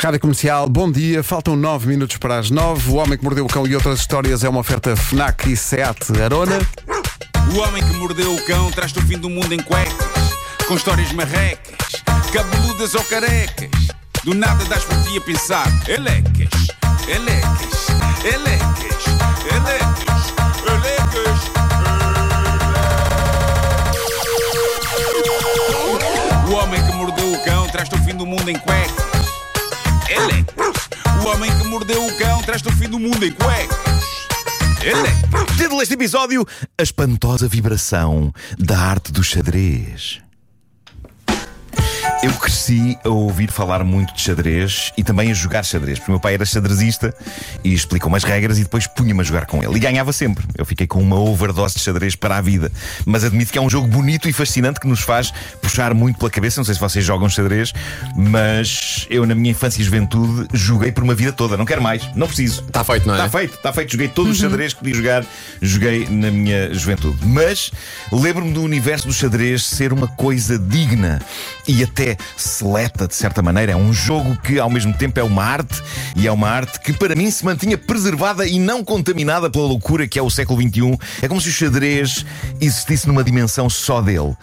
Rádio Comercial, bom dia. Faltam 9 minutos para as 9. O Homem que Mordeu o Cão e outras histórias é uma oferta Fnac e Seat Arona. O homem que mordeu o cão traz-te o fim do mundo em cuecas, com histórias marrecas, cabeludas ou carecas. Do nada das por ti a pensar, elecas, elecas, elecas, elecas, elecas. O homem que mordeu o cão traz-te o fim do mundo em cuecas, traz-te o fim do mundo em cuecas, elecas. Título deste episódio: A espantosa vibração da arte do xadrez. Eu cresci a ouvir falar muito de xadrez e também a jogar xadrez, porque o meu pai era xadrezista e explicou umas regras e depois punha-me a jogar com ele. E ganhava sempre. Eu fiquei com uma overdose de xadrez para a vida. Mas admito que é um jogo bonito e fascinante que nos faz puxar muito pela cabeça. Não sei se vocês jogam xadrez, mas eu, na minha infância e juventude, joguei por uma vida toda. Não quero mais, não preciso. Está feito, não é? Está feito, está feito. Joguei todos os xadrez que podia jogar, joguei na minha juventude. Mas lembro-me do universo do xadrez ser uma coisa digna e até seleta, de certa maneira. É um jogo que, ao mesmo tempo, é uma arte e é uma arte que, para mim, se mantinha preservada e não contaminada pela loucura que é o século XXI. É como se o xadrez existisse numa dimensão só dele.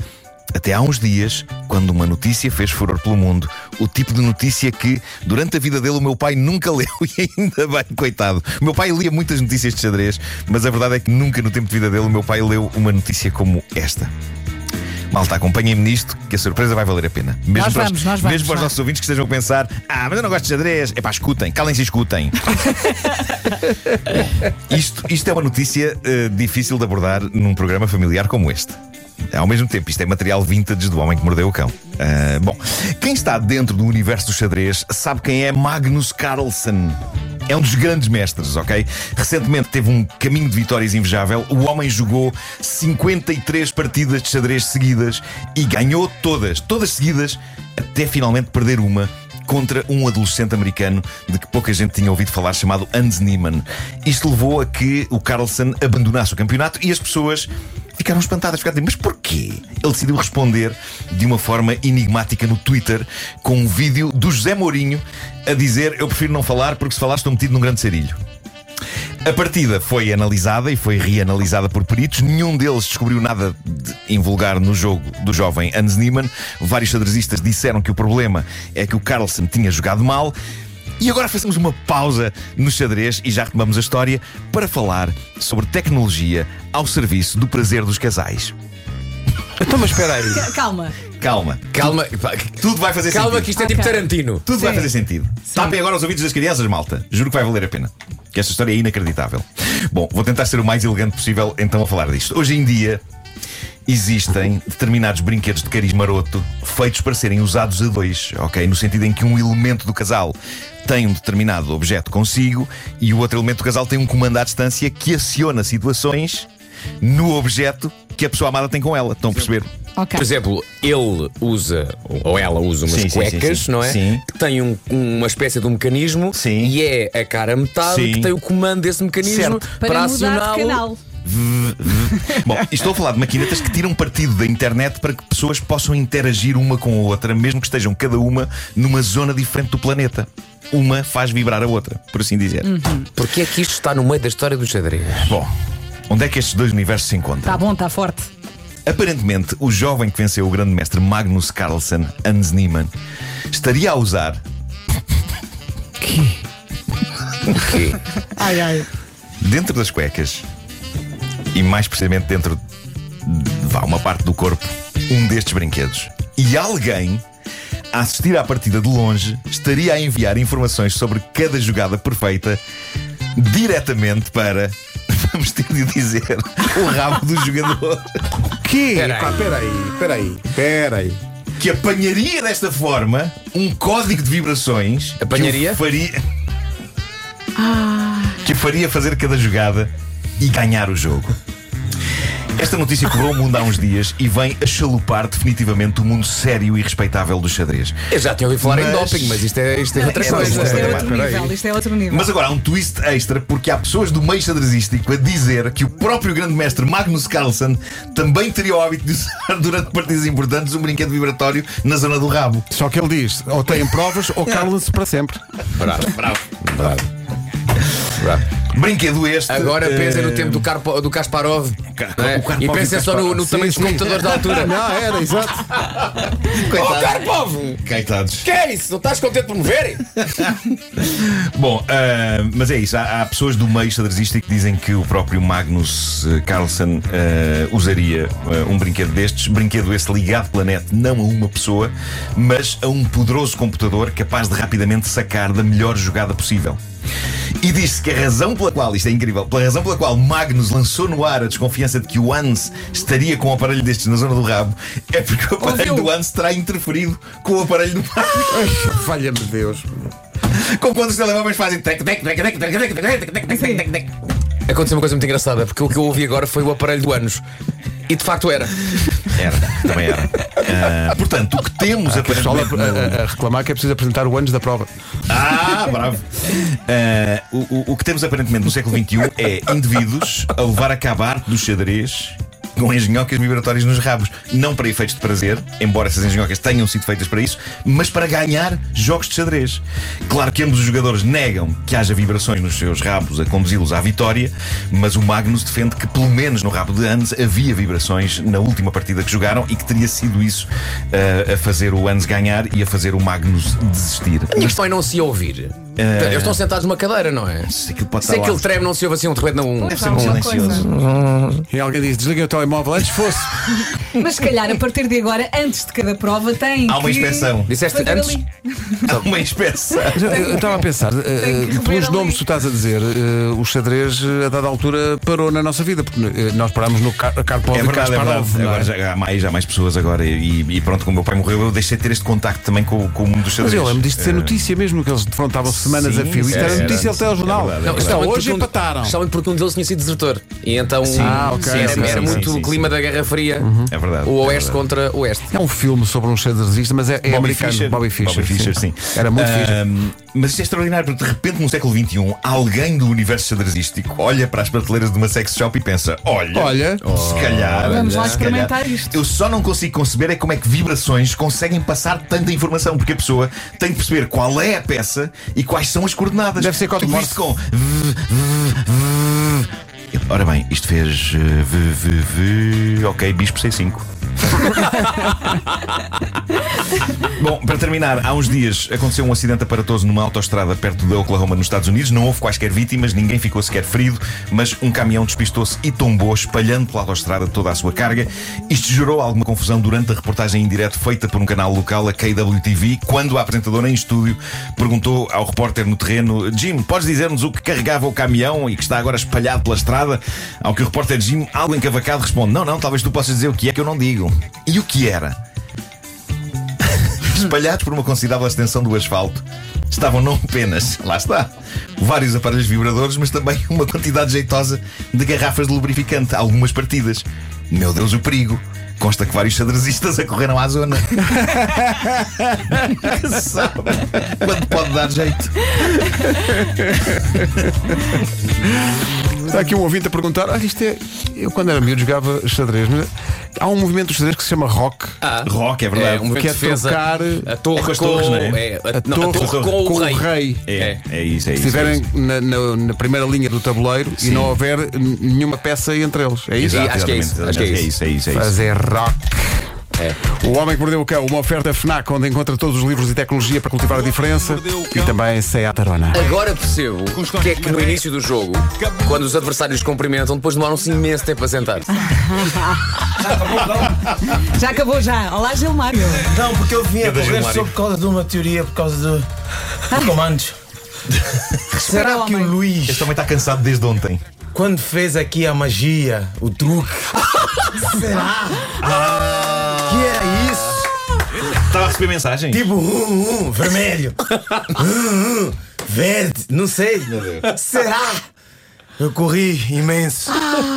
Até há uns dias, quando uma notícia fez furor pelo mundo, o tipo de notícia que, durante a vida dele, o meu pai nunca leu e ainda bem, coitado. O meu pai lia muitas notícias de xadrez, mas a verdade é que nunca no tempo de vida dele o meu pai leu uma notícia como esta. Malta, acompanhem-me nisto, que a surpresa vai valer a pena. Mesmo Nós para vamos, os, nós vamos, Mesmo para os nossos ouvintes que estejam a pensar: Ah, mas eu não gosto de xadrez. É pá, escutem, calem-se e escutem. isto, isto é uma notícia eh, difícil de abordar num programa familiar como este. Ao mesmo tempo, isto é material vintage do homem que mordeu o cão. Ah, bom, quem está dentro do universo do xadrez sabe quem é Magnus Carlsen. É um dos grandes mestres, ok? Recentemente teve um caminho de vitórias invejável. O homem jogou 53 partidas de xadrez seguidas e ganhou todas, todas seguidas, até finalmente perder uma contra um adolescente americano de que pouca gente tinha ouvido falar, chamado Hans Niemann. Isto levou a que o Carlsen abandonasse o campeonato e as pessoas ficaram espantadas. Ficaram mas porquê? Ele decidiu responder de uma forma enigmática no Twitter com um vídeo do José Mourinho a dizer: Eu prefiro não falar porque se falar estou metido num grande cerilho. A partida foi analisada e foi reanalisada por peritos. Nenhum deles descobriu nada de invulgar no jogo do jovem Hans Niemann. Vários xadrezistas disseram que o problema é que o Carlsen tinha jogado mal. E agora fazemos uma pausa no xadrez e já retomamos a história para falar sobre tecnologia ao serviço do prazer dos casais. Então, mas espera aí. Calma. Calma, Calma, tudo vai fazer calma sentido. que isto é tipo Ok. Tarantino. Tudo vai Sim. fazer sentido. Tapem agora os ouvidos das crianças, malta. Juro que vai valer a pena. Que esta história é inacreditável. Bom, vou tentar ser o mais elegante possível então a falar disto. Hoje em dia existem determinados brinquedos de cariz maroto feitos para serem usados a dois, ok? No sentido em que um elemento do casal tem um determinado objeto consigo e o outro elemento do casal tem um comando à distância que aciona situações no objeto que a pessoa amada tem com ela. Estão a perceber? Ok. Por exemplo, ele usa, ou ela usa umas Sim, cuecas, sim, sim. não é? Sim. Que tem um- uma espécie de um mecanismo Sim. e é a cara metade Sim. que tem o comando desse mecanismo Certo. para, Para, acioná-lo. canal. Bom, estou a falar de maquinetas que tiram partido da internet para que pessoas possam interagir uma com a outra, mesmo que estejam cada uma numa zona diferente do planeta. Uma faz vibrar a outra, por assim dizer. Porque é que isto está no meio da história do xadrez? Bom, onde é que estes dois universos se encontram? Tá bom, tá forte. Aparentemente, o jovem que venceu o grande mestre Magnus Carlsen, Hans Niemann, estaria a usar Que Ai, ai. dentro das cuecas e mais precisamente dentro de vá, uma parte do corpo um destes brinquedos. E alguém a assistir à partida de longe estaria a enviar informações sobre cada jogada perfeita diretamente para vamos ter de dizer o rabo do jogador Que? Espera aí. Pá, Espera aí, espera aí, espera aí. que apanharia desta forma um código de vibrações Apanharia? que o faria que o faria fazer cada jogada e ganhar o jogo. Esta notícia correu o mundo há uns dias e vem a chalupar definitivamente o mundo sério e respeitável do xadrez. Eu já tinha ouvido falar em Mas- doping, mas isto é, isto é outra é coisa. Isto é Espera outro nível, isto é outro nível. Mas agora há um twist extra porque há pessoas do meio xadrezístico a dizer que o próprio grande mestre Magnus Carlsen também teria o hábito de usar durante partidas importantes um brinquedo vibratório na zona do rabo. Só que ele diz: ou têm provas ou calam-se para sempre. Bravo, Bravo. bravo. bravo. Brinquedo este. Agora pensem no tempo do, Carpo, do Kasparov Car- é? o Karpov e pensem só no, no Sim, tamanho sim. dos computadores da altura. Não, era, exato. Oh, Karpov! Coitados. Que é isso? Não estás contente por me verem? Bom, ah, mas é isso. Há, há pessoas do meio xadrezístico que dizem que o próprio Magnus eh, Carlsen ah, usaria ah, um brinquedo destes. Brinquedo esse ligado pela net, não a uma pessoa, mas a um poderoso computador capaz de rapidamente sacar da melhor jogada possível. E diz-se que a razão pela qual, isto é incrível, pela razão pela qual Magnus lançou no ar a desconfiança de que o Hans estaria com um aparelho destes na zona do rabo é porque o aparelho Ouviu? do Hans terá interferido com o aparelho do Magnus. Valha-me Deus. Como quando os telemóveis fazem tec, tec, tec, tec, tec, tec, tec, tec, tec, tec, tec, tec. Aconteceu uma coisa muito engraçada, porque o que eu ouvi agora foi o aparelho do anos. E de facto era. Era, também era. Ah, portanto, o que temos pessoal aparentemente. a, no- a- a reclamar que é preciso apresentar o anos da prova. Ah, bravo. Ah, o, o- o que temos aparentemente no século XXI é indivíduos a levar a cabo a arte do xadrez com engenhocas vibratórias nos rabos. Não para efeitos de prazer, embora essas engenhocas tenham sido feitas para isso, mas para ganhar jogos de xadrez. Claro que ambos os jogadores negam que haja vibrações nos seus rabos a conduzi-los à vitória, mas o Magnus defende que, pelo menos no rabo de Hans, havia vibrações na última partida que jogaram e que teria sido isso ah, a fazer o Hans ganhar e a fazer o Magnus desistir. A minha questão é não se ouvir. Eles estão sentados numa cadeira, não é? Se aquilo pode Se aquele treme não se ouve assim um repente não. Deve ser muito alguma silencioso. E alguém diz: desliguem o telemóvel antes fosse. Mas se calhar, a partir de agora, antes de cada prova, tem. Há uma que inspeção. Disseste fazer antes? Há uma inspeção. Mas eu- estava a pensar, rever pelos ali. nomes que tu estás a dizer, eh, o xadrez eh, a dada altura parou na nossa vida, porque nós parámos no Karpov É verdade, é Kasparov. é? Agora já há mais, há mais pessoas agora e, e pronto, como o meu pai morreu, eu deixei de ter este contacto também com, com o mundo do Mas xadrez. eu lembro disto de ser notícia mesmo, que eles defrontavam semanas sim, a fio. Isto era, notícia do telejornal. é verdade, é Não, verdade. então, hoje um- empataram. Especialmente porque um deles tinha sido desertor. E então Ah, ok, sim, era, ok, era sim, muito sim, o sim, clima da Guerra Fria. É verdade. O é Oeste verdade. contra o Oeste. É um filme sobre um xadrezista, mas é, é Bobby americano. Fischer. Bobby Fischer. Bobby Fischer, sim. Era muito fixe. Ahm, Mas isto é extraordinário, porque de repente no século XXI, alguém do universo xadrezístico olha para as prateleiras de uma sex shop e pensa: olha, Olha. se calhar. Vamos lá experimentar isto. Eu só não consigo conceber é como é que vibrações conseguem passar tanta informação, porque a pessoa tem de perceber qual é a peça e quais são as coordenadas. Deve ser código Morse. com. Ora bem, isto fez eh, V, V, V. Ok, bispo C5. Bom, para terminar, há uns dias aconteceu um acidente aparatoso numa autoestrada perto de Oklahoma, nos Estados Unidos. Não houve quaisquer vítimas, ninguém ficou sequer ferido, mas um caminhão despistou-se e tombou, espalhando pela autoestrada toda a sua carga. Isto gerou alguma confusão durante a reportagem em direto feita por um canal local, a KWTV, quando a apresentadora em estúdio perguntou ao repórter no terreno: Jim, podes dizer-nos o que carregava o caminhão e que está agora espalhado pela estrada? Ao que o repórter Jim, algo encavacado, responde: Não, não, talvez tu possas dizer o que é que eu não digo. E o que era? espalhados por uma considerável extensão do asfalto, estavam não apenas, lá está, vários aparelhos vibradores, mas também uma quantidade jeitosa de garrafas de lubrificante, algumas partidas. Meu Deus, o perigo! Consta que vários xadrezistas acorreram à zona. Sabe Quando pode dar jeito. Está aqui um ouvinte a perguntar: olha, isto é. Eu quando era miúdo jogava xadrez, mas há um movimento do xadrez que se chama rock. Ah, Rock, é verdade. É, um que é defesa. trocar A torre É com as torres, não é? é, a, A não, a torre com, o rei. É, é isso, é Se isso. é estiverem isso. na, na- na primeira linha do tabuleiro e Sim. não houver nenhuma peça entre eles. É isso? Exato, acho que é isso, acho que é é isso, é isso. é isso. Fazer rock. É. O Homem que Mordeu o Cão, uma oferta FNAC onde encontra todos os livros e tecnologia para cultivar a diferença e também Seat Arona. Agora percebo que é que no início do jogo, quando os adversários cumprimentam, depois demoram-se imenso tempo a sentar. Já acabou já. Olá, Gilmário. Não, porque eu vim a correr só por causa de uma teoria, por causa de, de comandos. Será que o Este Luís, homem está cansado desde ontem. quando fez aqui a magia, o truque, será a receber mensagem? Tipo, um, um, vermelho, um, um, verde, não sei. Será? Eu corri imenso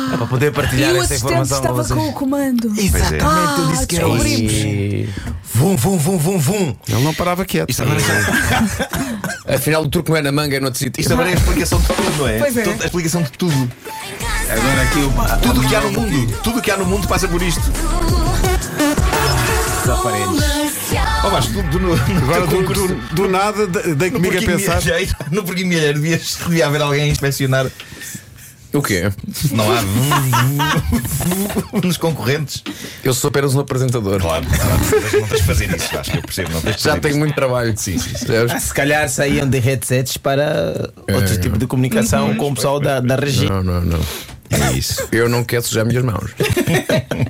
para poder partilhar E o essa informação estava com o comando. Exatamente, eu disse que era Ah, isso. descobrimos. Vum, vum, vum, vum, vum. Ele não parava quieto. Isto agora, Afinal, o truque não é na manga, é no outro sítio. isto agora é a explicação de tudo, não é? Pois é. A explicação de tudo. Agora aqui o. Tudo o que há no mundo. Tudo o que há no mundo passa por isto. Os aparelhos. Oh, Vasco, no, no Agora, do, do- do nada, de- dei no comigo a pensar. No Porquinho Milheiro devia, devia haver alguém a inspecionar. O quê? Não há nos concorrentes. Eu sou apenas um apresentador. Claro, não tens de fazer isso, acho que eu percebo. Não tens Já tenho isso. muito trabalho. Sim, sim. Ah, Se calhar saíam de headsets para outro tipo de comunicação com o pessoal da, da região. Não, não, não. É isso. Eu não quero sujar minhas mãos.